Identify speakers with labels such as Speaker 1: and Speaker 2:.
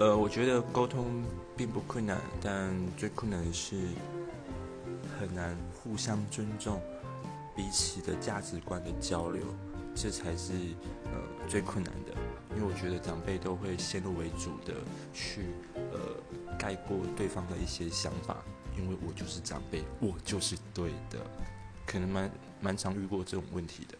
Speaker 1: 呃我觉得沟通并不困难但最困难的是很难互相尊重彼此的价值观的交流这才是呃最困难的。因为我觉得长辈都会先入为主的去呃概括对方的一些想法因为我就是长辈我就是对的。可能蛮蛮常遇过这种问题的。